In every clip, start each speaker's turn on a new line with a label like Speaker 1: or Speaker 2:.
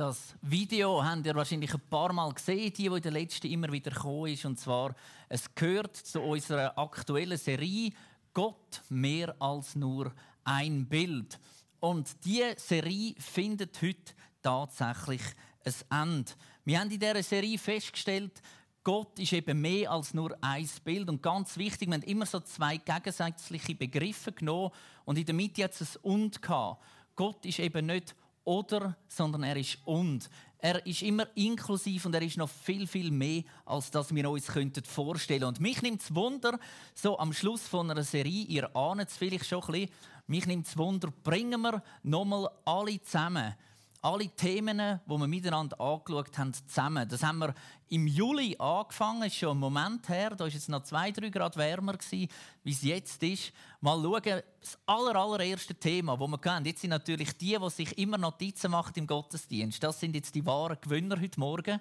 Speaker 1: Das Video habt ihr wahrscheinlich ein paar Mal gesehen, die, die in der letzten immer wieder gekommen ist. Und zwar, es gehört zu unserer aktuellen Serie Gott mehr als nur ein Bild. Und diese Serie findet heute tatsächlich ein Ende. Wir haben in dieser Serie festgestellt, Gott ist eben mehr als nur ein Bild. Und ganz wichtig, wir haben immer so zwei gegensätzliche Begriffe genommen und in der Mitte hat es ein Und gehabt. Gott ist eben nicht oder, sondern er ist und. Er ist immer inklusiv und er ist noch viel, viel mehr, als das wir uns vorstellen könnten. Und mich nimmt es Wunder, so am Schluss von einer Serie, ihr ahnt es vielleicht schon ein bisschen, mich nimmt es Wunder, bringen wir nochmal alle zusammen alle Themen, die wir miteinander angeschaut haben, zusammen. Das haben wir im Juli angefangen, ist schon ein Moment her. Da war es noch zwei, drei Grad wärmer, wie es jetzt ist. Mal schauen, das aller, allererste Thema, das wir kennen. Jetzt sind natürlich die, die sich immer Notizen machen im Gottesdienst. Das sind jetzt die wahren Gewinner heute Morgen.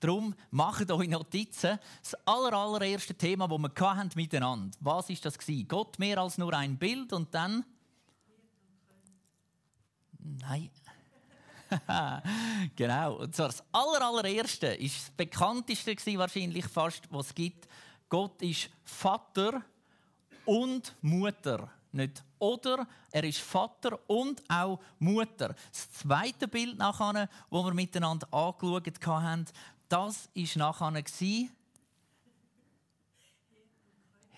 Speaker 1: Darum macht euch Notizen. Das aller, allererste Thema, das wir hatten miteinander. Was ist das gewesen? Gott mehr als nur ein Bild und dann? Nein. genau. Und zwar das aller, allererste ist das bekannteste wahrscheinlich fast, was es gibt. Gott ist Vater und Mutter. Nicht oder, er ist Vater und auch Mutter. Das zweite Bild nachher, wo wir miteinander angeschaut haben, das war nachher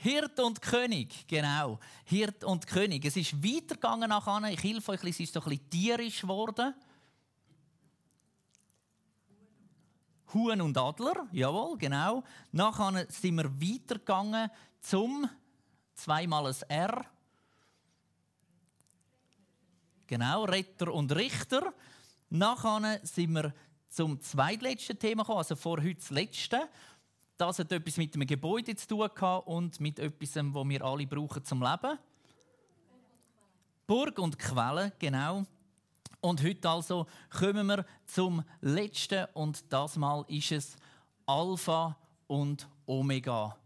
Speaker 1: Hirt und König, genau. Hirt und König. Es ist weitergegangen nachher. Ich helfe euch, es ist so ein bisschen tierisch geworden. Huhn und Adler, jawohl, genau. Nachher sind wir weitergegangen zum zweimal ein R. Genau, Retter und Richter. Nachher sind wir zum zweitletzten Thema gekommen, also vor heute das letzte. Das hat etwas mit dem Gebäude zu tun und mit etwas, das wir alle brauchen zum Leben. Burg und Quelle, genau. Und heute also kommen wir zum letzten und das Mal ist es Alpha und Omega.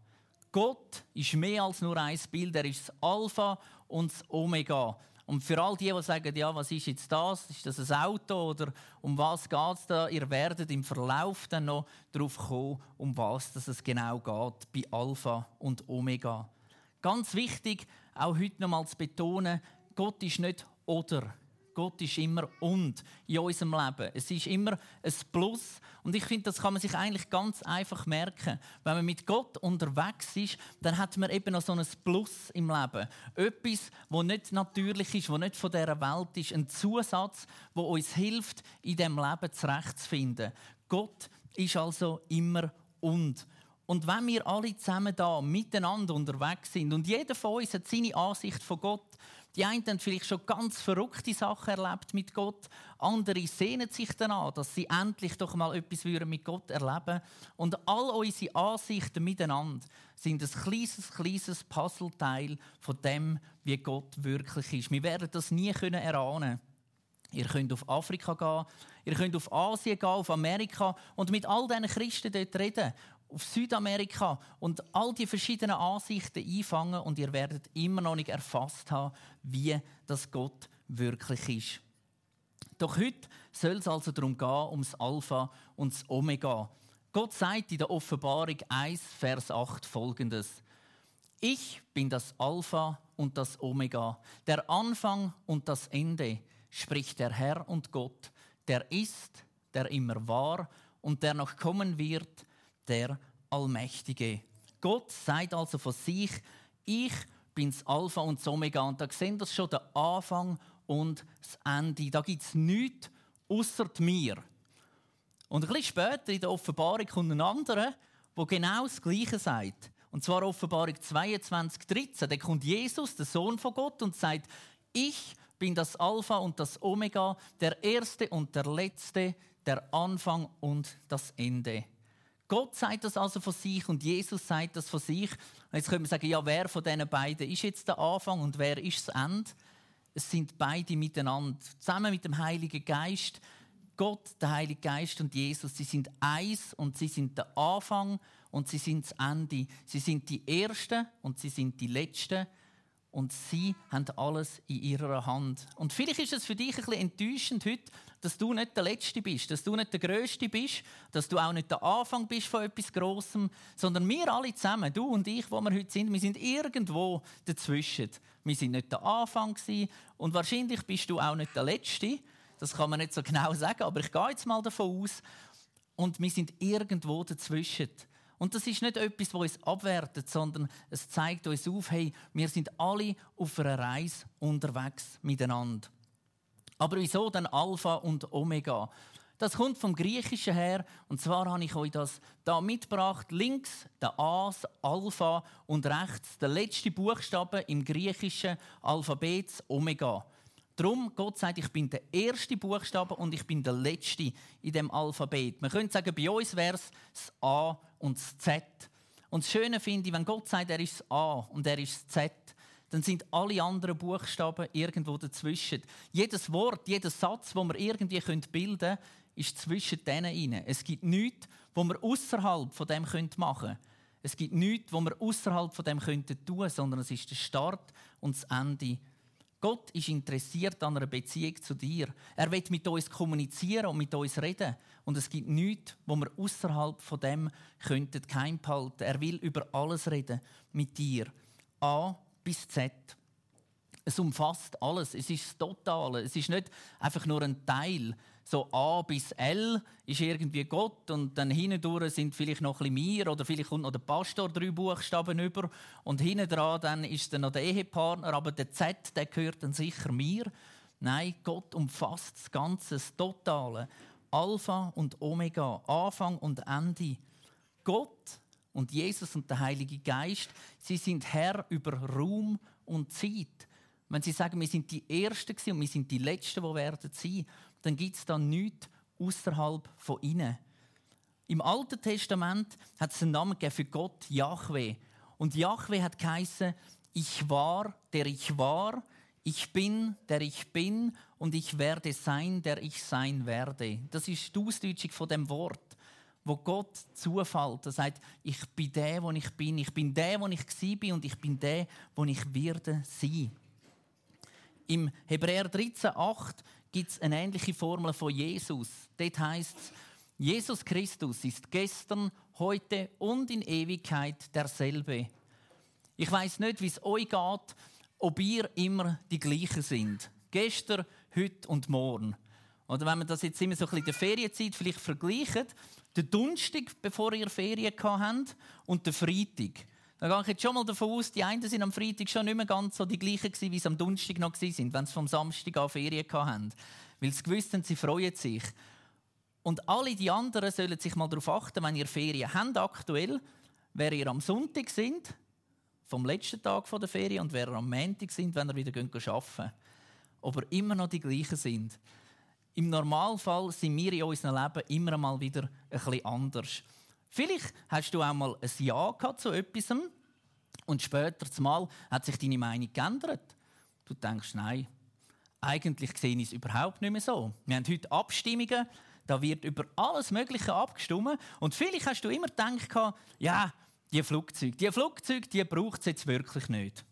Speaker 1: Gott ist mehr als nur ein Bild, er ist das Alpha und das Omega. Und für all die, die sagen, ja, was ist jetzt das? Ist das ein Auto oder um was geht es da? Ihr werdet im Verlauf dann noch darauf kommen, um was es genau geht bei Alpha und Omega. Ganz wichtig, auch heute noch mal zu betonen, Gott ist nicht oder. Gott ist immer und in unserem Leben. Es ist immer ein Plus. Und ich finde, das kann man sich eigentlich ganz einfach merken. Wenn man mit Gott unterwegs ist, dann hat man eben noch so ein Plus im Leben. Etwas, das nicht natürlich ist, das nicht von dieser Welt ist. Ein Zusatz, der uns hilft, in diesem Leben zurechtzufinden. Gott ist also immer und. Und wenn wir alle zusammen da miteinander unterwegs sind und jeder von uns hat seine Ansicht von Gott, die einen haben vielleicht schon ganz verrückte Sachen erlebt mit Gott. Andere sehnen sich danach, dass sie endlich doch mal etwas mit Gott erleben Und all unsere Ansichten miteinander sind ein kleines, kleines Puzzleteil von dem, wie Gott wirklich ist. Wir werden das nie erahnen Ihr könnt auf Afrika gehen, ihr könnt auf Asien gehen, auf Amerika und mit all diesen Christen dort reden auf Südamerika und all die verschiedenen Ansichten einfangen und ihr werdet immer noch nicht erfasst haben, wie das Gott wirklich ist. Doch heute soll es also darum gehen, ums Alpha und das Omega. Gott sagt in der Offenbarung 1, Vers 8 folgendes. Ich bin das Alpha und das Omega, der Anfang und das Ende, spricht der Herr und Gott, der ist, der immer war und der noch kommen wird, der Allmächtige. Gott sagt also von sich, ich bin das Alpha und das Omega. Und da sehen wir schon den Anfang und das Ende. Da gibt es nichts außer mir. Und ein bisschen später in der Offenbarung kommt ein anderer, der genau das Gleiche sagt. Und zwar Offenbarung 22, 13. Da kommt Jesus, der Sohn von Gott, und sagt, ich bin das Alpha und das Omega, der Erste und der Letzte, der Anfang und das Ende. Gott sagt das also von sich und Jesus sagt das von sich. Jetzt können wir sagen, ja, wer von diesen beiden ist jetzt der Anfang und wer ist das Ende? Es sind beide miteinander, zusammen mit dem Heiligen Geist. Gott, der Heilige Geist und Jesus, sie sind eins und sie sind der Anfang und sie sind das Ende. Sie sind die Ersten und sie sind die Letzten und sie haben alles in ihrer Hand. Und vielleicht ist es für dich ein bisschen enttäuschend heute, dass du nicht der Letzte bist, dass du nicht der Größte bist, dass du auch nicht der Anfang bist von etwas Großem, sondern wir alle zusammen, du und ich, wo wir heute sind, wir sind irgendwo dazwischen. Wir sind nicht der Anfang und wahrscheinlich bist du auch nicht der Letzte. Das kann man nicht so genau sagen, aber ich gehe jetzt mal davon aus. Und wir sind irgendwo dazwischen. Und das ist nicht etwas, das uns abwertet, sondern es zeigt uns auf, hey, wir sind alle auf einer Reise unterwegs miteinander. Aber wieso dann Alpha und Omega? Das kommt vom Griechischen her. Und zwar habe ich euch das da mitgebracht. Links der A, Alpha und rechts der letzte Buchstabe im griechischen Alphabet, Omega. Darum, Gott sagt, ich bin der erste Buchstabe und ich bin der letzte in dem Alphabet. Man könnte sagen, bei uns wäre es das A und das Z. Und das Schöne finde ich, wenn Gott sagt, er ist das A und er ist das Z, dann sind alle anderen Buchstaben irgendwo dazwischen. Jedes Wort, jeder Satz, den wir irgendwie bilden können, ist zwischen denen Es gibt nichts, was wir außerhalb von dem machen können. Es gibt nichts, was wir außerhalb von dem tun können, sondern es ist der Start und das Ende Gott ist interessiert an einer Beziehung zu dir. Er will mit uns kommunizieren und mit uns reden. Und es gibt nichts, wo wir außerhalb von dem könnten geheim behalten. Er will über alles reden mit dir. A bis Z. Es umfasst alles. Es ist das Totale. Es ist nicht einfach nur ein Teil so A bis L ist irgendwie Gott und dann hindurch sind vielleicht noch ein bisschen wir oder vielleicht kommt noch der Pastor drei Buchstaben über und hinten dran dann ist dann noch der Ehepartner, aber der Z, der gehört dann sicher mir. Nein, Gott umfasst das Ganze, das Totale. Alpha und Omega, Anfang und Ende. Gott und Jesus und der Heilige Geist, sie sind Herr über Raum und Zeit. Wenn sie sagen, wir sind die Ersten und wir sind die Letzten, die werden sein, dann gibt es da nichts außerhalb von ihnen. Im Alten Testament hat es einen Namen für Gott, Yahweh. Und Yahweh hat geheißen, ich war, der ich war, ich bin, der ich bin und ich werde sein, der ich sein werde. Das ist die Ausdeutschung von dem Wort, wo Gott zufällt. Er sagt, ich bin der, wo ich bin, ich bin der, wo ich bin und ich bin der, wo ich werde sein. Im Hebräer 13,8 gibt es eine ähnliche Formel von Jesus. Dort heißt es, Jesus Christus ist gestern, heute und in Ewigkeit derselbe. Ich weiß nicht, wie es euch geht, ob ihr immer die gleichen sind. Gestern, heute und morgen. Oder wenn man das jetzt immer so ein bisschen der Ferienzeit vielleicht vergleicht, der Donnerstag, bevor ihr Ferien habt, und der Freitag. Da gehe ich jetzt schon mal davon aus, die einen sind am Freitag schon nicht mehr ganz so die gleichen gewesen, wie sie am Donnerstag noch waren, wenn sie vom Samstag an Ferien hatten. Weil sie gewusst haben, sie freuen sich. Und alle die anderen sollen sich mal darauf achten, wenn ihr Ferien habt aktuell, wer ihr am Sonntag sind, vom letzten Tag der Ferien, und wer am Montag sind, wenn ihr wieder arbeiten Ob ihr immer noch die gleichen sind. Im Normalfall sind wir in unserem Leben immer mal wieder ein bisschen anders. Vielleicht hast du auch mal ein Ja gehabt zu etwas und später mal hat sich deine Meinung geändert. Du denkst, nein, eigentlich sehe ich es überhaupt nicht mehr so. Wir haben heute Abstimmungen, da wird über alles Mögliche abgestimmt und vielleicht hast du immer gedacht, ja, die Flugzeuge, die Flugzeuge, die braucht es jetzt wirklich nicht.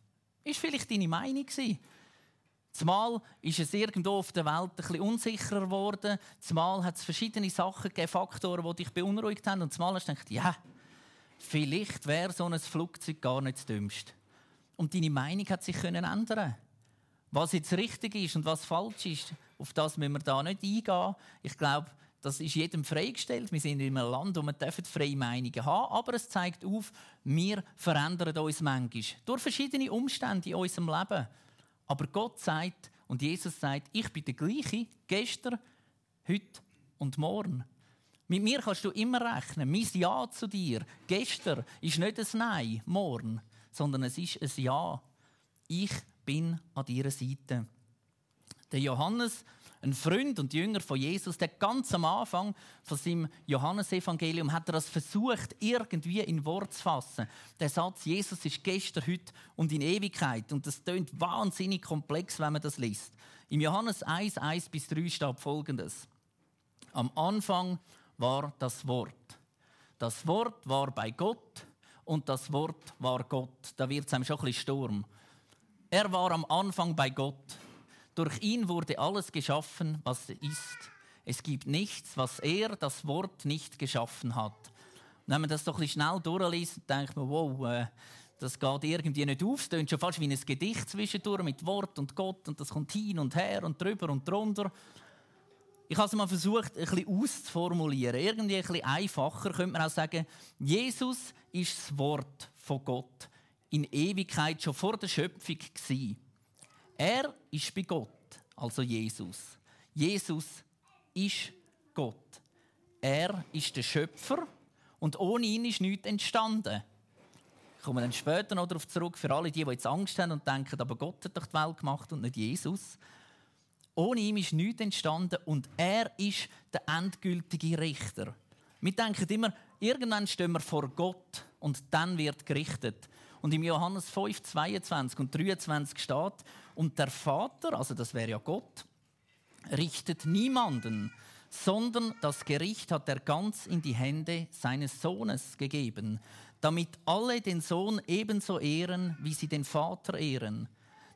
Speaker 1: Ist vielleicht deine Meinung gewesen? Zumal ist es irgendwo auf der Welt ein bisschen unsicherer geworden. Zumal hat es verschiedene Sachen gegeben, Faktoren, die dich beunruhigt haben. Und zumal hast du gedacht, ja, vielleicht wäre so ein Flugzeug gar nicht das Dümmste. Und deine Meinung hat sich können ändern. Was jetzt richtig ist und was falsch ist, auf das müssen wir da nicht eingehen. Ich glaube, das ist jedem freigestellt. Wir sind in einem Land, wo wir freie Meinungen haben Aber es zeigt auf, wir verändern uns manchmal durch verschiedene Umstände in unserem Leben. Aber Gott sagt und Jesus sagt, ich bin der gleiche, gestern, heute und morgen. Mit mir kannst du immer rechnen. Mein Ja zu dir gestern ist nicht ein Nein, morgen, sondern es ist ein Ja. Ich bin an deiner Seite. Der Johannes ein Freund und Jünger von Jesus, der ganz am Anfang von seinem Johannesevangelium hat er das versucht, irgendwie in Wort zu fassen. Der Satz, Jesus ist gestern, heute und in Ewigkeit. Und das klingt wahnsinnig komplex, wenn man das liest. Im Johannes 1, 1 bis 3 steht folgendes. Am Anfang war das Wort. Das Wort war bei Gott und das Wort war Gott. Da wird es einem schon ein bisschen Sturm. Er war am Anfang bei Gott. Durch ihn wurde alles geschaffen, was ist. Es gibt nichts, was er, das Wort, nicht geschaffen hat. Und wenn man das doch ein schnell durchliest, denkt man, wow, äh, das geht irgendwie nicht auf. Es klingt schon fast wie ein Gedicht zwischendurch mit Wort und Gott und das kommt hin und her und drüber und drunter. Ich habe es mal versucht, ein bisschen auszuformulieren. Irgendwie ein bisschen einfacher könnte man auch sagen, Jesus ist das Wort von Gott in Ewigkeit schon vor der Schöpfung gewesen. Er ist bei Gott, also Jesus. Jesus ist Gott. Er ist der Schöpfer und ohne ihn ist nichts entstanden. Ich komme dann später noch darauf zurück, für alle, die, die jetzt Angst haben und denken, aber Gott hat doch die Welt gemacht und nicht Jesus. Ohne ihn ist nichts entstanden und er ist der endgültige Richter. Wir denken immer, irgendwann stehen wir vor Gott und dann wird gerichtet. Und im Johannes 5, 22 und 23 steht, und der Vater, also das wäre ja Gott, richtet niemanden, sondern das Gericht hat er ganz in die Hände seines Sohnes gegeben, damit alle den Sohn ebenso ehren, wie sie den Vater ehren.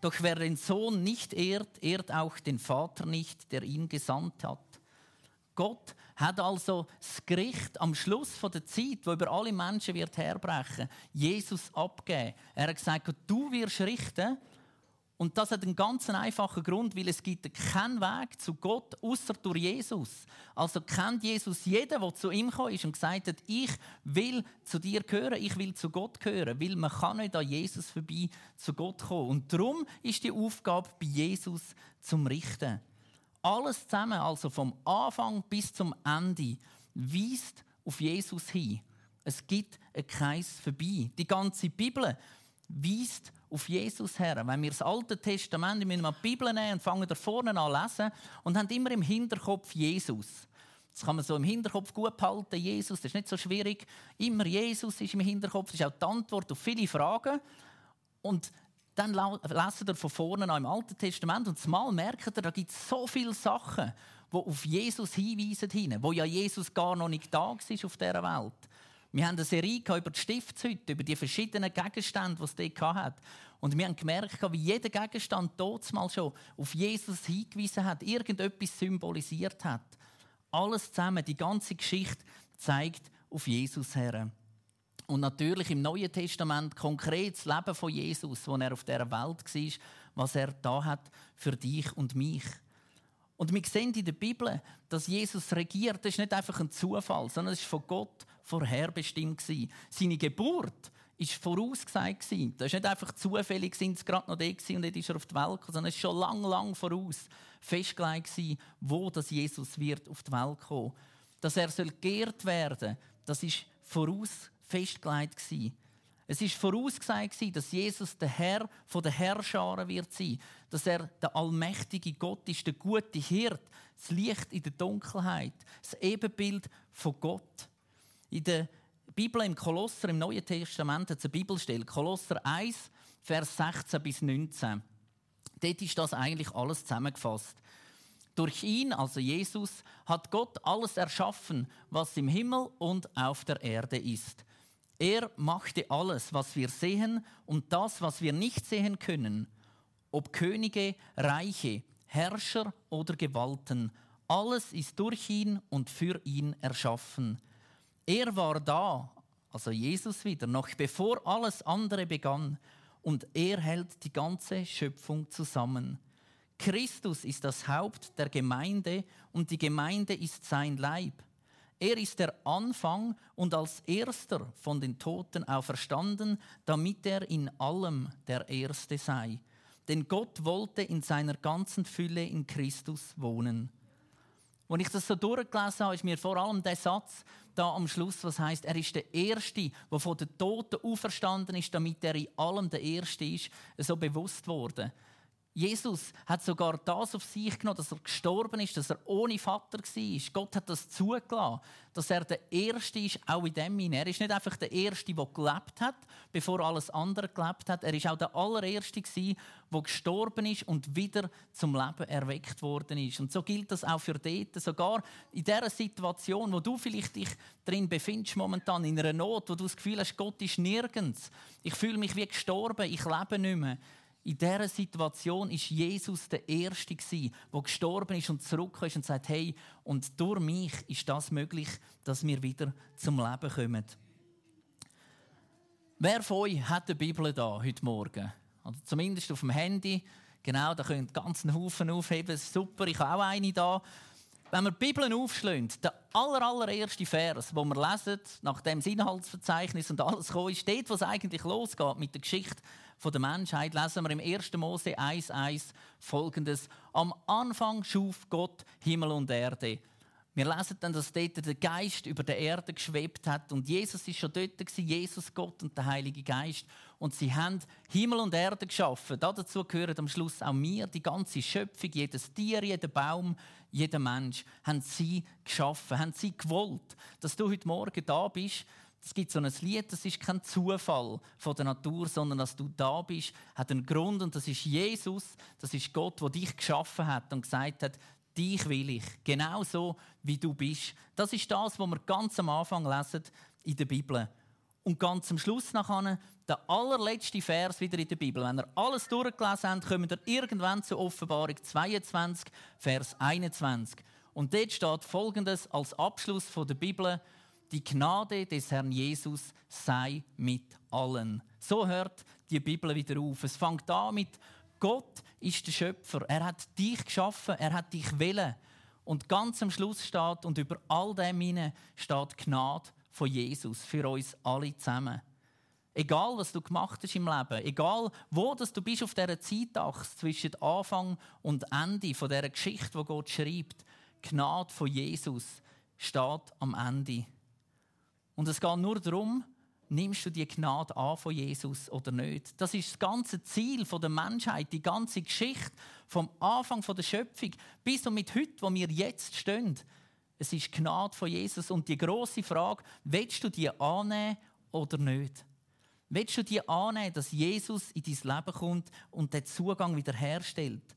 Speaker 1: Doch wer den Sohn nicht ehrt, ehrt auch den Vater nicht, der ihn gesandt hat. Gott hat also das Gericht am Schluss der Zeit, wo über alle Menschen wird herbrechen, Jesus abgegeben. Er hat gesagt, du wirst richten und das hat einen ganz einfachen Grund, weil es gibt keinen Weg zu Gott außer durch Jesus. Also kennt Jesus jeden, der zu ihm gekommen ist und gesagt hat, ich will zu dir gehören, ich will zu Gott gehören, weil man kann nicht an Jesus vorbei zu Gott kommen. Und darum ist die Aufgabe bei Jesus zum Richten. Alles zusammen, also vom Anfang bis zum Ende, weist auf Jesus hin. Es gibt kein Vorbei. Die ganze Bibel weist auf Jesus her. Wenn wir das Alte Testament, müssen wir die Bibel nehmen und fangen da vorne an lesen und haben immer im Hinterkopf Jesus. Das kann man so im Hinterkopf gut behalten, Jesus, das ist nicht so schwierig. Immer Jesus ist im Hinterkopf, das ist auch die Antwort auf viele Fragen. Und dann lesen wir von vorne an im Alten Testament und mal merkt ihr, da gibt es so viele Sachen, die auf Jesus hinweisen, wo ja Jesus gar noch nicht da war auf dieser Welt. Wir haben eine Serie über die Stiftshütte, über die verschiedenen Gegenstände, die es dort hat. Und wir haben gemerkt, wie jeder Gegenstand dort mal schon auf Jesus hingewiesen hat, irgendetwas symbolisiert hat. Alles zusammen, die ganze Geschichte zeigt auf Jesus her. Und natürlich im Neuen Testament konkret das Leben von Jesus, wo er auf der Welt war, was er da hat für dich und mich. Und wir sehen in der Bibel, dass Jesus regiert. Das ist nicht einfach ein Zufall, sondern es ist von Gott vorherbestimmt Seine Geburt ist vorausgesagt Das ist nicht einfach zufällig, sind sie gerade noch da und dann ist er auf die Welt gekommen, sondern es ist schon lang, lang voraus festgelegt wo das Jesus wird auf die Welt kommen. Dass er soll geehrt werden, das ist voraus festgelegt Es ist vorausgesagt dass Jesus der Herr von der Herrscharen wird sein, dass er der allmächtige Gott ist, der gute Hirt, das Licht in der Dunkelheit, das Ebenbild von Gott. In der Bibel im Kolosser, im Neuen Testament, hat es eine Bibelstelle, Kolosser 1, Vers 16 bis 19. Dort ist das eigentlich alles zusammengefasst. Durch ihn, also Jesus, hat Gott alles erschaffen, was im Himmel und auf der Erde ist. Er machte alles, was wir sehen und das, was wir nicht sehen können, ob Könige, Reiche, Herrscher oder Gewalten. Alles ist durch ihn und für ihn erschaffen. Er war da, also Jesus wieder, noch bevor alles andere begann, und er hält die ganze Schöpfung zusammen. Christus ist das Haupt der Gemeinde und die Gemeinde ist sein Leib. Er ist der Anfang und als erster von den Toten auferstanden, damit er in allem der Erste sei. Denn Gott wollte in seiner ganzen Fülle in Christus wohnen. Als ich das so durchgelesen habe, ist mir vor allem der Satz da am Schluss, was heißt, er ist der Erste, der von den Toten auferstanden ist, damit er in allem der Erste ist, so bewusst worden. Jesus hat sogar das auf sich genommen, dass er gestorben ist, dass er ohne Vater war. Gott hat das zugelassen, dass er der Erste ist, auch in dem Sinne. Er ist nicht einfach der Erste, der gelebt hat, bevor alles andere gelebt hat. Er ist auch der Allererste, der gestorben ist und wieder zum Leben erweckt worden ist. Und so gilt das auch für dort. Sogar in dieser Situation, wo du vielleicht dich drin befindest, momentan in einer Not, wo du das Gefühl hast, Gott ist nirgends. Ich fühle mich wie gestorben, ich lebe nicht mehr In dieser Situation ist Jesus der Erste, der gestorben ist und zurückgekommen ist und sagt, hey, und durch mich ist das möglich, dass wir wieder zum Leben kommen. Wer von euch hat eine Bibel da heute Morgen? Also zumindest auf dem Handy. Genau, da könnt ihr ganzen Haufen aufheben. Super, ich habe auch eine da. Wenn wir die Bibel aufschlagen, der aller, allererste Vers, den wir lesen, nachdem das Inhaltsverzeichnis und alles dort, wo es eigentlich losgeht mit der Geschichte der Menschheit, lesen wir im 1. Mose 1,1 folgendes: Am Anfang schuf Gott Himmel und Erde. Wir lesen dann, dass dort der Geist über der Erde geschwebt hat und Jesus ist schon dort gewesen, Jesus Gott und der Heilige Geist und sie haben Himmel und Erde geschaffen. Dazu gehören am Schluss auch wir, die ganze Schöpfung, jedes Tier, jeder Baum, jeder Mensch, haben sie geschaffen, haben sie gewollt, dass du heute Morgen da bist. Es gibt so ein Lied, das ist kein Zufall von der Natur, sondern dass du da bist, hat einen Grund und das ist Jesus, das ist Gott, der dich geschaffen hat und gesagt hat, dich will ich, genau so wie du bist. Das ist das, was wir ganz am Anfang lesen in der Bibel. Und ganz am Schluss nachher, der allerletzte Vers wieder in der Bibel. Wenn ihr alles durchgelesen habt, kommt ihr irgendwann zur Offenbarung 22, Vers 21. Und dort steht folgendes als Abschluss der Bibel: Die Gnade des Herrn Jesus sei mit allen. So hört die Bibel wieder auf. Es fängt an mit Gott ist der Schöpfer. Er hat dich geschaffen, er hat dich willen. Und ganz am Schluss steht, und über all dem hinein steht Gnade von Jesus für uns alle zusammen. Egal, was du gemacht hast im Leben, egal, wo dass du bist auf dieser Zeitachse zwischen Anfang und Ende von dieser Geschichte, wo Gott schreibt, Gnade von Jesus steht am Ende. Und es geht nur darum, nimmst du die Gnade an von Jesus oder nicht? Das ist das ganze Ziel der Menschheit, die ganze Geschichte vom Anfang der Schöpfung bis und mit heute, wo wir jetzt stehen. Es ist Gnade von Jesus und die große Frage: Willst du die annehmen oder nicht? Willst du die annehmen, dass Jesus in dein Leben kommt und den Zugang wiederherstellt?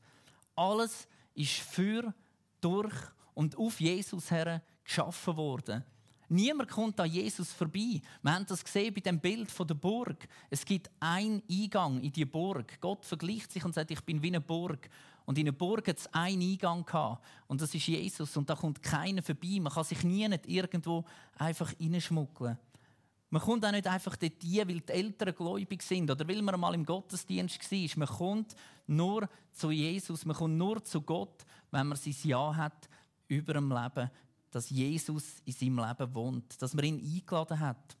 Speaker 1: Alles ist für, durch und auf Jesus her geschaffen worden. Niemand kommt an Jesus vorbei. Wir haben das gesehen bei dem Bild von der Burg. Es gibt einen Eingang in die Burg. Gott vergleicht sich und sagt, ich bin wie eine Burg. Und in einer Burg hat es einen Eingang gehabt. Und das ist Jesus. Und da kommt keiner vorbei. Man kann sich nie nicht irgendwo einfach reinschmuggeln. Man kommt auch nicht einfach dort hin, weil die Eltern gläubig sind oder weil man mal im Gottesdienst war. Man kommt nur zu Jesus. Man kommt nur zu Gott, wenn man sein Ja hat über dem Leben dass Jesus in seinem Leben wohnt, dass man ihn eingeladen hat.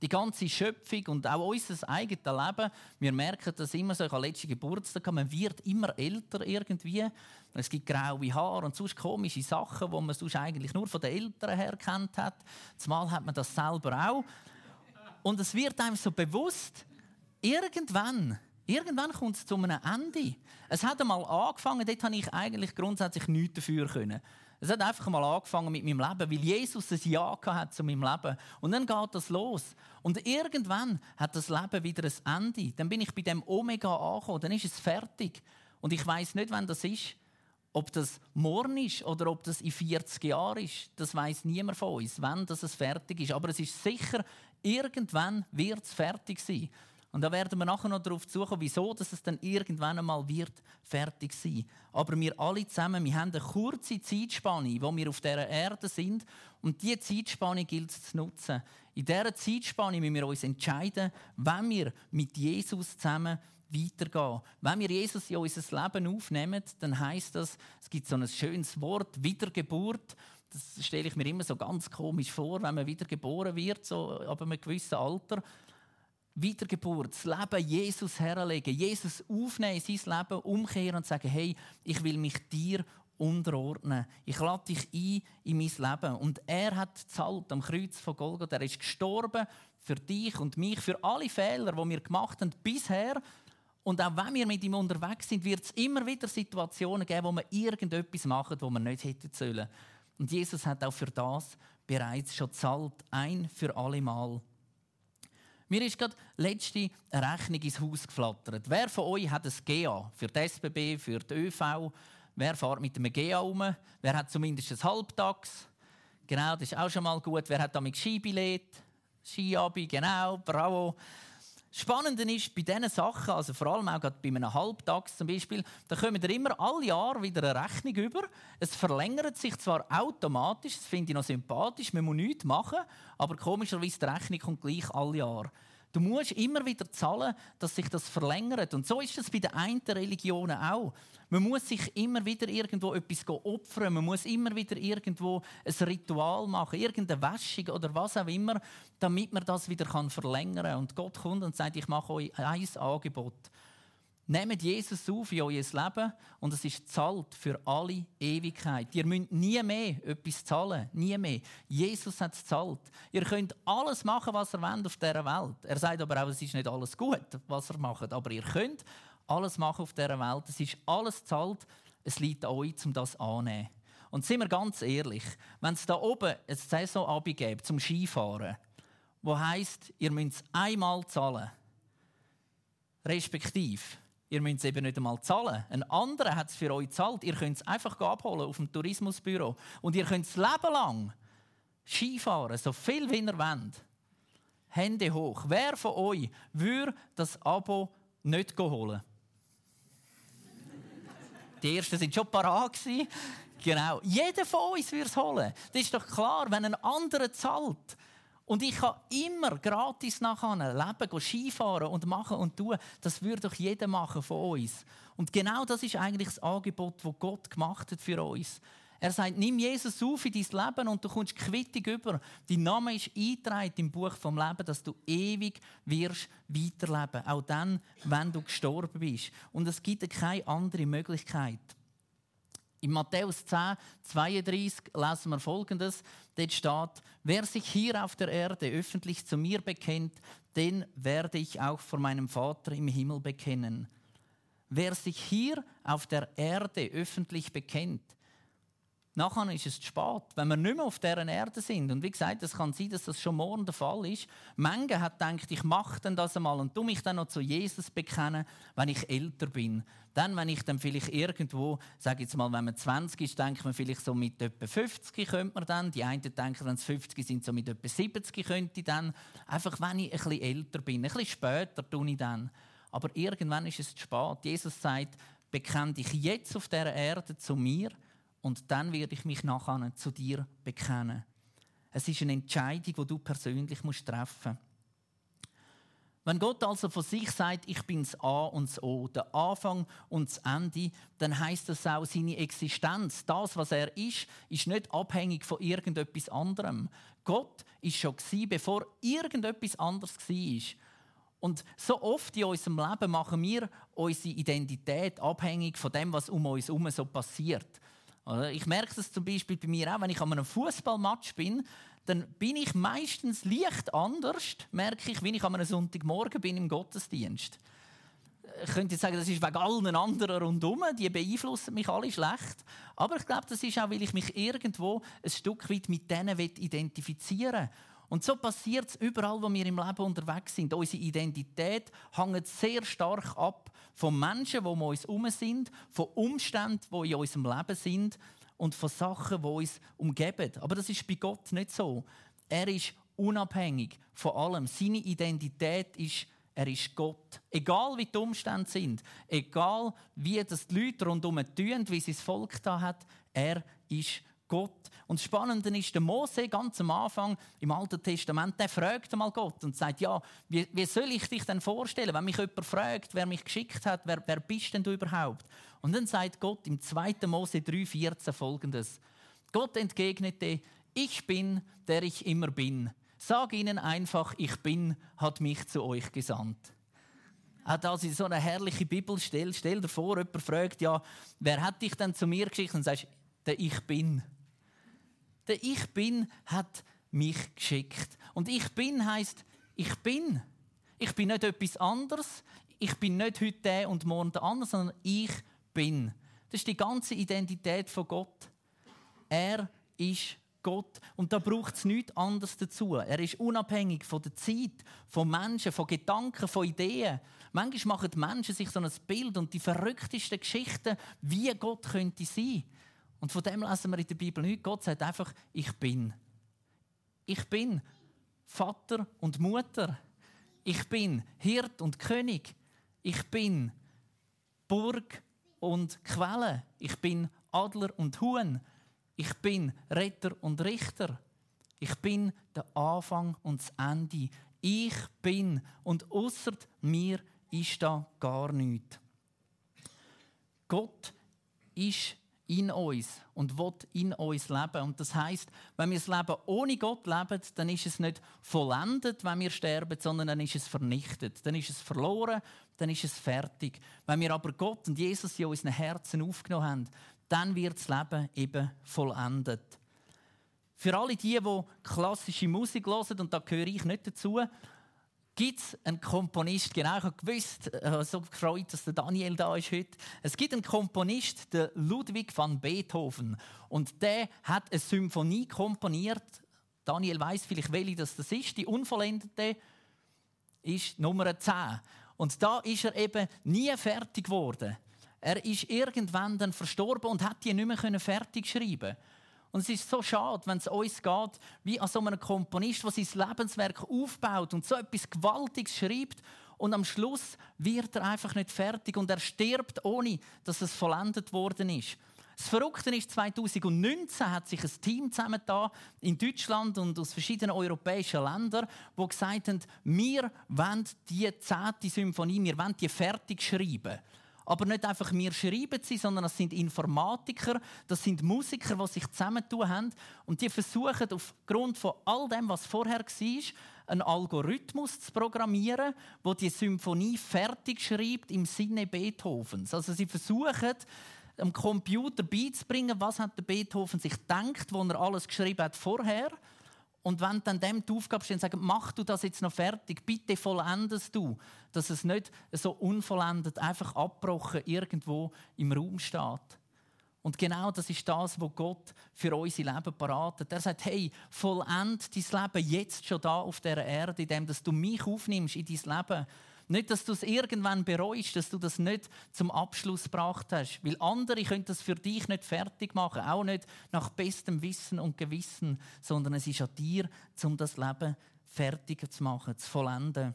Speaker 1: Die ganze Schöpfung und auch unser eigenes Leben, wir merken das immer so, ich habe letzte Geburtstag, man wird immer älter irgendwie. Es gibt graue Haare und sonst komische Sachen, die man sonst eigentlich nur von den Eltern her kennt hat. Zumal hat man das selber auch. Und es wird einem so bewusst, irgendwann, irgendwann kommt es zu einem Ende. Es hat einmal angefangen, dort habe ich eigentlich grundsätzlich nichts dafür können. Es hat einfach mal angefangen mit meinem Leben, weil Jesus ein Ja hat zu meinem Leben. Und dann geht das los. Und irgendwann hat das Leben wieder ein Ende. Dann bin ich bei dem Omega angekommen, dann ist es fertig. Und ich weiß nicht, wann das ist. Ob das morgen ist oder ob das in 40 Jahren ist, das weiß niemand von uns, wann das fertig ist. Aber es ist sicher, irgendwann wird es fertig sein. Und da werden wir nachher noch darauf suchen, wieso dass es dann irgendwann einmal wird fertig sein. Aber wir alle zusammen, wir haben eine kurze Zeitspanne, wo wir auf dieser Erde sind. Und diese Zeitspanne gilt es zu nutzen. In dieser Zeitspanne müssen wir uns entscheiden, wenn wir mit Jesus zusammen weitergehen. Wenn wir Jesus in unser Leben aufnehmen, dann heißt das, es gibt so ein schönes Wort, Wiedergeburt. Das stelle ich mir immer so ganz komisch vor, wenn man wiedergeboren wird, so ab einem gewissen Alter. Wiedergeburt, das Leben Jesus herlegen, Jesus aufnehmen, sein Leben umkehren und sagen, hey, ich will mich dir unterordnen. Ich lade dich ein in mein Leben. Und er hat zahlt am Kreuz von Golgatha. Er ist gestorben für dich und mich, für alle Fehler, die wir gemacht haben bisher. Und auch wenn wir mit ihm unterwegs sind, wird es immer wieder Situationen geben, wo wir irgendetwas machen, wo wir nicht hätten sollen. Und Jesus hat auch für das bereits schon zahlt, ein für alle Mal. Mir ist gerade letzte Rechnung ins Haus geflattert. Wer von euch hat ein GA für die SBB, für die ÖV? Wer fährt mit einem GA um? Wer hat zumindest ein Halbtags? Genau, das ist auch schon mal gut. Wer hat damit Skibillett? Skiabi, genau, bravo. Spannende ist, bei diesen Sachen, also vor allem auch bei einem Halbtags zum Beispiel, da kommen wir immer alle Jahre wieder eine Rechnung über. Es verlängert sich zwar automatisch, das finde ich noch sympathisch, man muss nichts machen, aber komischerweise die Rechnung kommt gleich alle Jahre. Du musst immer wieder zahlen, dass sich das verlängert. Und so ist es bei den einen Religionen auch. Man muss sich immer wieder irgendwo etwas opfern. Man muss immer wieder irgendwo ein Ritual machen, irgendeine Wäschung oder was auch immer, damit man das wieder verlängern kann. Und Gott kommt und sagt, ich mache euch ein Angebot. Nehmt Jesus auf in euer Leben und es ist zahlt für alle Ewigkeit. Ihr müsst nie mehr etwas zahlen. Nie mehr. Jesus hat es zahlt. Ihr könnt alles machen, was ihr wollt auf dieser Welt. Er sagt aber auch, es ist nicht alles gut, was ihr macht. Aber ihr könnt alles machen auf dieser Welt. Es ist alles zahlt. Es liegt an euch, um das anzunehmen. Und sind wir ganz ehrlich, wenn es da oben ein Saison gibt zum Skifahren, wo heisst, ihr müsst es einmal zahlen, respektive Ihr müsst es eben nicht einmal zahlen. Ein anderer hat es für euch gezahlt. Ihr könnt es einfach abholen auf dem Tourismusbüro. Und ihr könnt das Leben lang Skifahren, so viel wie ihr wollt. Hände hoch. Wer von euch würde das Abo nicht holen? Die ersten sind schon parat. Genau. Jeder von uns würde es holen. Das ist doch klar, wenn ein anderer zahlt. Und ich kann immer gratis nachher leben, Skifahren und machen und tun. Das würde doch jeder machen von uns. Und genau das ist eigentlich das Angebot, das Gott gemacht hat für uns. Er sagt, nimm Jesus auf in dein Leben und du kommst Quittung über. Dein Name ist eingetragen im Buch vom Leben, dass du ewig wirst weiterleben. Auch dann, wenn du gestorben bist. Und es gibt keine andere Möglichkeit. In Matthäus 10, 32 lesen wir folgendes. Dort steht, wer sich hier auf der Erde öffentlich zu mir bekennt, den werde ich auch vor meinem Vater im Himmel bekennen. Wer sich hier auf der Erde öffentlich bekennt, Nachher ist es zu spät, wenn wir nicht mehr auf dieser Erde sind. Und wie gesagt, es kann sein, dass das schon morgen der Fall ist. Menge hat gedacht, ich mache dann das einmal und tu mich dann noch zu Jesus bekennen, wenn ich älter bin. Dann, wenn ich dann vielleicht irgendwo, sage jetzt mal, wenn man 20 ist, denkt man vielleicht so mit etwa 50 könnte man dann. Die einen denken, wenn es 50 sind, so mit etwa 70 könnte ich dann. Einfach, wenn ich ein bisschen älter bin. Ein bisschen später tue ich dann. Aber irgendwann ist es zu spät. Jesus sagt, bekenne dich jetzt auf dieser Erde zu mir und dann werde ich mich nachher zu dir bekennen. Es ist eine Entscheidung, die du persönlich treffen musst. Wenn Gott also von sich sagt, ich bin das A und das O, der Anfang und das Ende, dann heißt das auch seine Existenz. Das, was er ist, ist nicht abhängig von irgendetwas anderem. Gott ist schon bevor irgendetwas anderes war. Und so oft in unserem Leben machen wir unsere Identität abhängig von dem, was um uns herum so passiert. Ich merke das zum Beispiel bei mir auch, wenn ich an einem Fußballmatch bin, dann bin ich meistens leicht anders, merke ich, wenn ich an einem Sonntagmorgen bin im Gottesdienst. Ich könnte jetzt sagen, das ist wegen allen anderen rundherum, die beeinflussen mich alle schlecht. Aber ich glaube, das ist auch, weil ich mich irgendwo ein Stück weit mit denen identifizieren will. Und so passiert es überall, wo wir im Leben unterwegs sind. Unsere Identität hängt sehr stark ab von Menschen, die um uns herum sind, von Umständen, die in unserem Leben sind und von Sachen, die uns umgeben. Aber das ist bei Gott nicht so. Er ist unabhängig von allem. Seine Identität ist, er ist Gott. Egal wie die Umstände sind, egal wie das die Leute rundherum tun, wie sein Volk da hat, er ist Gott. Und das Spannende ist, der Mose ganz am Anfang im Alten Testament, der fragt mal Gott und sagt, ja, wie, wie soll ich dich denn vorstellen, wenn mich jemand fragt, wer mich geschickt hat, wer, wer bist denn du überhaupt? Und dann sagt Gott im 2. Mose 3,14 folgendes. Gott entgegnete, ich bin, der ich immer bin. Sag ihnen einfach, ich bin, hat mich zu euch gesandt. Auch das ist so eine herrliche Bibelstelle. Stell dir vor, jemand fragt, ja, wer hat dich denn zu mir geschickt? Und sagst, der Ich Bin. Der Ich Bin hat mich geschickt. Und Ich Bin heißt, ich bin. Ich bin nicht etwas anderes. Ich bin nicht heute der und morgen der andere, sondern ich bin. Das ist die ganze Identität von Gott. Er ist Gott. Und da braucht es nichts anderes dazu. Er ist unabhängig von der Zeit, von Menschen, von Gedanken, von Ideen. Manchmal machen die Menschen sich so ein Bild und die verrücktesten Geschichten, wie Gott könnte sein. Und von dem lesen wir in der Bibel nichts. Gott sagt einfach, ich bin. Ich bin Vater und Mutter. Ich bin Hirt und König. Ich bin Burg und Quelle. Ich bin Adler und Huhn. Ich bin Retter und Richter. Ich bin der Anfang und das Ende. Ich bin und außer mir ist da gar nichts. Gott ist in uns und will in uns leben. Und das heißt, wenn wir das Leben ohne Gott leben, dann ist es nicht vollendet, wenn wir sterben, sondern dann ist es vernichtet. Dann ist es verloren, dann ist es fertig. Wenn wir aber Gott und Jesus in unseren Herzen aufgenommen haben, dann wird das Leben eben vollendet. Für alle die, die klassische Musik hören, und da gehöre ich nicht dazu, gibt es einen Komponist, genau, ich habe gewusst, äh, so gefreut, dass der Daniel da ist heute. Es gibt einen Komponist, der Ludwig van Beethoven, und der hat eine Symphonie komponiert. Daniel weiß vielleicht, welche das ist. Die unvollendete ist Nummer 10. Und da ist er eben nie fertig geworden. Er ist irgendwann dann verstorben und hat die nicht mehr fertig schreiben. Und es ist so schade, wenn es uns geht, wie an so einem Komponist, der sein Lebenswerk aufbaut und so etwas Gewaltiges schreibt und am Schluss wird er einfach nicht fertig und er stirbt, ohne dass es vollendet worden ist. Das Verrückte ist, 2019 hat sich ein Team zusammengetan in Deutschland und aus verschiedenen europäischen Ländern, wo gesagt haben, wir wollen die zehnte Symphonie, wir wollen die fertig schreiben. Aber nicht einfach wir schreiben sie, sondern das sind Informatiker, das sind Musiker, die sich zusammentun haben. Und die versuchen aufgrund von all dem, was vorher war, einen Algorithmus zu programmieren, wo die Symphonie fertig schreibt im Sinne Beethovens. Also sie versuchen, dem Computer beizubringen, was hat der Beethoven sich denkt, wo er alles geschrieben hat vorher und wenn dann dem die Aufgabe steht und sagen, mach du das jetzt noch fertig, bitte vollendest du, dass es nicht so unvollendet einfach abgebrochen irgendwo im Raum steht. Und genau das ist das, was Gott für unser Leben beratet. Er sagt, hey, vollend dein Leben jetzt schon da auf der Erde, indem du mich aufnimmst in dein Leben nicht, dass du es irgendwann bereust, dass du das nicht zum Abschluss gebracht hast. Weil andere können das für dich nicht fertig machen. Auch nicht nach bestem Wissen und Gewissen. Sondern es ist an dir, um das Leben fertig zu machen, zu vollenden.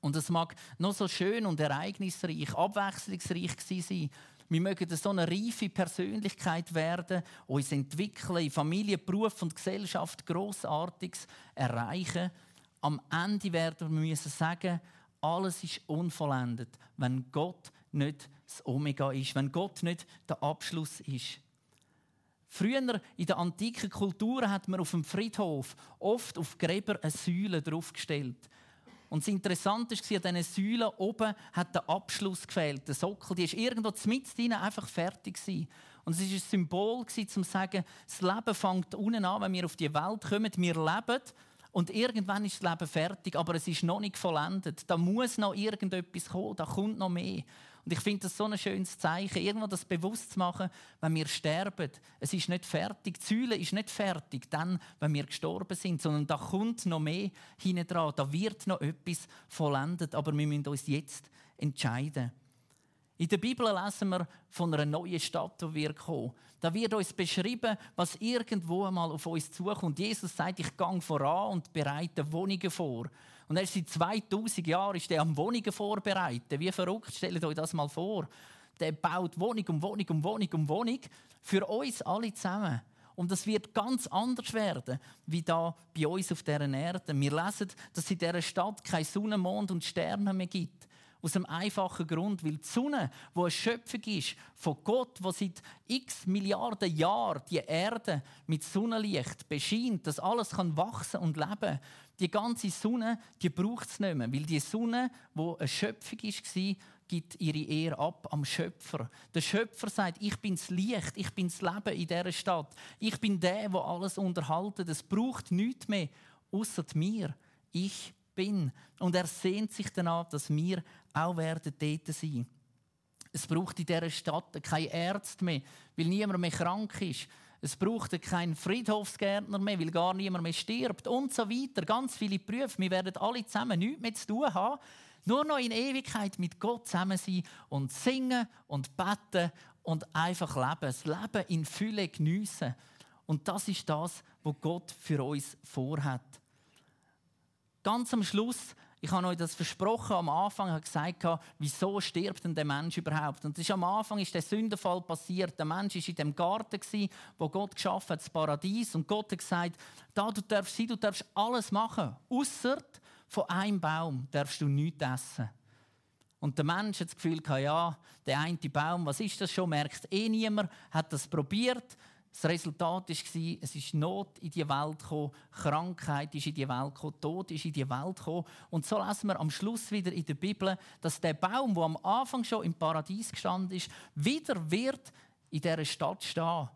Speaker 1: Und es mag noch so schön und ereignisreich, abwechslungsreich sein. Wir mögen so eine reife Persönlichkeit werden, uns entwickeln, in Familie, Beruf und Gesellschaft Grossartiges erreichen. Am Ende werden wir müssen sagen, alles ist unvollendet, wenn Gott nicht das Omega ist, wenn Gott nicht der Abschluss ist. Früher in der antiken Kultur hat man auf dem Friedhof oft auf Gräber eine Säule draufgestellt. Und das Interessante war, an diesen Säulen oben hat der Abschluss gefehlt. Der Sockel, die ist irgendwo mit drin einfach fertig gewesen. Und es war ein Symbol, um zu sagen, das Leben fängt unten an, wenn wir auf die Welt kommen. Wir leben und irgendwann ist das Leben fertig, aber es ist noch nicht vollendet. Da muss noch irgendetwas kommen, da kommt noch mehr. Und ich finde das so ein schönes Zeichen, irgendwo das bewusst zu machen, wenn wir sterben. Es ist nicht fertig, die Säule ist nicht fertig, dann, wenn wir gestorben sind, sondern da kommt noch mehr hinten dran, da wird noch etwas vollendet, aber wir müssen uns jetzt entscheiden. In der Bibel lesen wir von einer neuen Stadt, die wir kommen. Da wird uns beschrieben, was irgendwo einmal auf uns zukommt. Jesus sagt, ich gehe voran und bereite Wohnungen vor. Und er ist seit 2000 Jahren ist er am Wohnungen vorbereiten. Wie verrückt, stellt euch das mal vor. Der baut Wohnung um Wohnung um Wohnung um Wohnung für uns alle zusammen. Und das wird ganz anders werden, wie da bei uns auf dieser Erde. Wir lesen, dass es in dieser Stadt kein Sonne, Mond und Sterne mehr gibt. Aus einem einfachen Grund, weil die Sonne, wo eine Schöpfung ist von Gott, wo seit x Milliarden Jahren die Erde mit Sonnenlicht bescheint, dass alles kann wachsen und leben. Die ganze Sonne, die braucht es nicht mehr, weil die Sonne, wo eine Schöpfung war, gibt ihre Ehre ab am Schöpfer. Der Schöpfer sagt, ich bin das Licht, ich bin das Leben in dieser Stadt. Ich bin der, wo alles unterhalten. Es braucht nichts mehr außer mir. Ich bin. Und er sehnt sich danach, dass wir auch werden dort sein. Es braucht in dieser Stadt keine Ärzte mehr, weil niemand mehr krank ist. Es braucht keinen Friedhofsgärtner mehr, weil gar niemand mehr stirbt und so weiter. Ganz viele Berufe. Wir werden alle zusammen nichts mehr zu tun haben. Nur noch in Ewigkeit mit Gott zusammen sein und singen und beten und einfach leben. Das Leben in Fülle geniessen. Und das ist das, was Gott für uns vorhat. Ganz am Schluss Ich habe euch das versprochen am Anfang, habe gesagt, wieso stirbt denn der Mensch überhaupt? Und ist am Anfang ist der Sündenfall passiert. Der Mensch ist in dem Garten wo Gott geschaffen hat, das Paradies, und Gott hat gesagt, da du darfst sein, du darfst alles machen, außer von einem Baum darfst du nichts essen. Und der Mensch hat das Gefühl, ja, der eine Baum, was ist das schon, merkt eh niemand, hat das probiert, das Resultat war, es ist Not in die Welt gekommen, Krankheit ist in die Welt gekommen, Tod ist in die Welt gekommen. Und so lesen wir am Schluss wieder in der Bibel, dass der Baum, der am Anfang schon im Paradies gestanden ist, wieder wird in dieser Stadt stehen.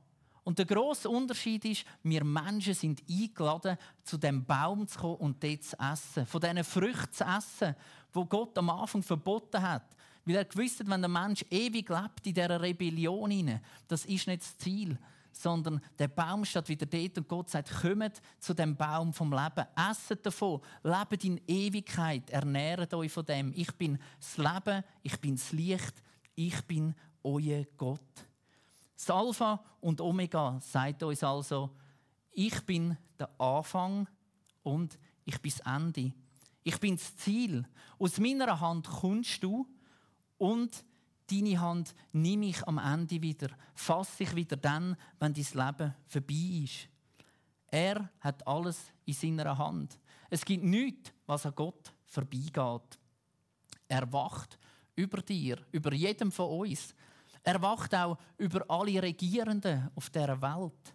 Speaker 1: Und der grosse Unterschied ist, wir Menschen sind eingeladen, zu dem Baum zu kommen und dort zu essen, von diesen Früchten zu essen, wo Gott am Anfang verboten hat. Weil er gewusst hat, wenn der Mensch ewig lebt in dieser Rebellion, das ist nicht das Ziel sondern der Baum steht wieder dort und Gott sagt, kommt zu dem Baum vom Leben, esset davon, lebt in Ewigkeit, ernährt euch von dem. Ich bin das Leben, ich bin das Licht, ich bin euer Gott. Das Alpha und Omega sagt uns also, ich bin der Anfang und ich bin das Ende. Ich bin das Ziel. Aus meiner Hand kommst du und deine Hand nehme ich am Ende wieder, fasse ich wieder dann, wenn dein Leben vorbei ist. Er hat alles in seiner Hand. Es gibt nichts, was an Gott vorbeigeht. Er wacht über dir, über jedem von uns. Er wacht auch über alle Regierenden auf der Welt,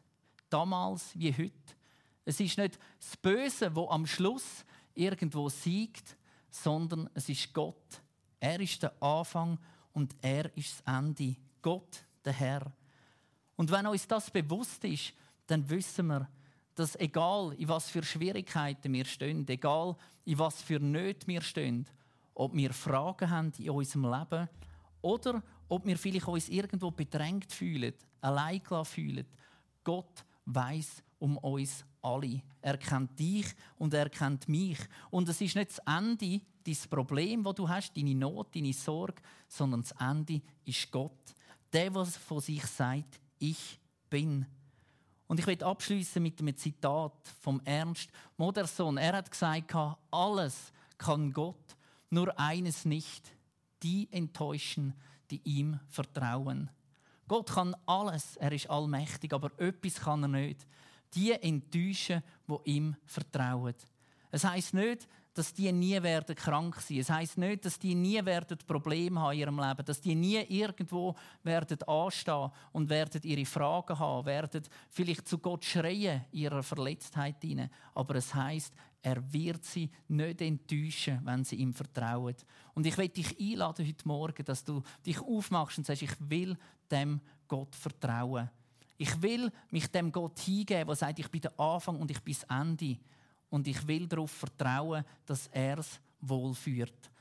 Speaker 1: damals wie heute. Es ist nicht das Böse, wo am Schluss irgendwo siegt, sondern es ist Gott. Er ist der Anfang und er ist das Ende. Gott, der Herr. Und wenn uns das bewusst ist, dann wissen wir, dass egal in was für Schwierigkeiten wir stehen, egal in was für Nöte wir stehen, ob wir Fragen haben in unserem Leben oder ob wir vielleicht uns irgendwo bedrängt fühlen, allein fühlen, Gott weiß um uns alle. Er kennt dich und er kennt mich. Und es ist nicht das Ende, dein Problem, das du hast, deine Not, deine Sorge, sondern das Ende ist Gott. Der, der von sich sagt, ich bin. Und ich möchte abschließen mit einem Zitat vom Ernst Modersohn. Er hat gesagt, alles kann Gott, nur eines nicht, die enttäuschen, die ihm vertrauen. Gott kann alles, er ist allmächtig, aber etwas kann er nicht. Die enttäuschen, die ihm vertrauen. Es heißt nicht, dass die nie werden krank sein. Es heißt nicht, dass die nie werden Probleme haben in ihrem Leben, dass die nie irgendwo werden anstehen und werden ihre Fragen haben, werden vielleicht zu Gott schreien ihrer Verletztheit hinein. Aber es heißt, er wird sie nicht enttäuschen, wenn sie ihm vertrauen. Und ich will dich einladen heute Morgen, dass du dich aufmachst und sagst, ich will dem Gott vertrauen. Ich will mich dem Gott hingeben, der sagt, ich bin der Anfang und ich bin das Ende und ich will darauf vertrauen, dass er es wohlführt.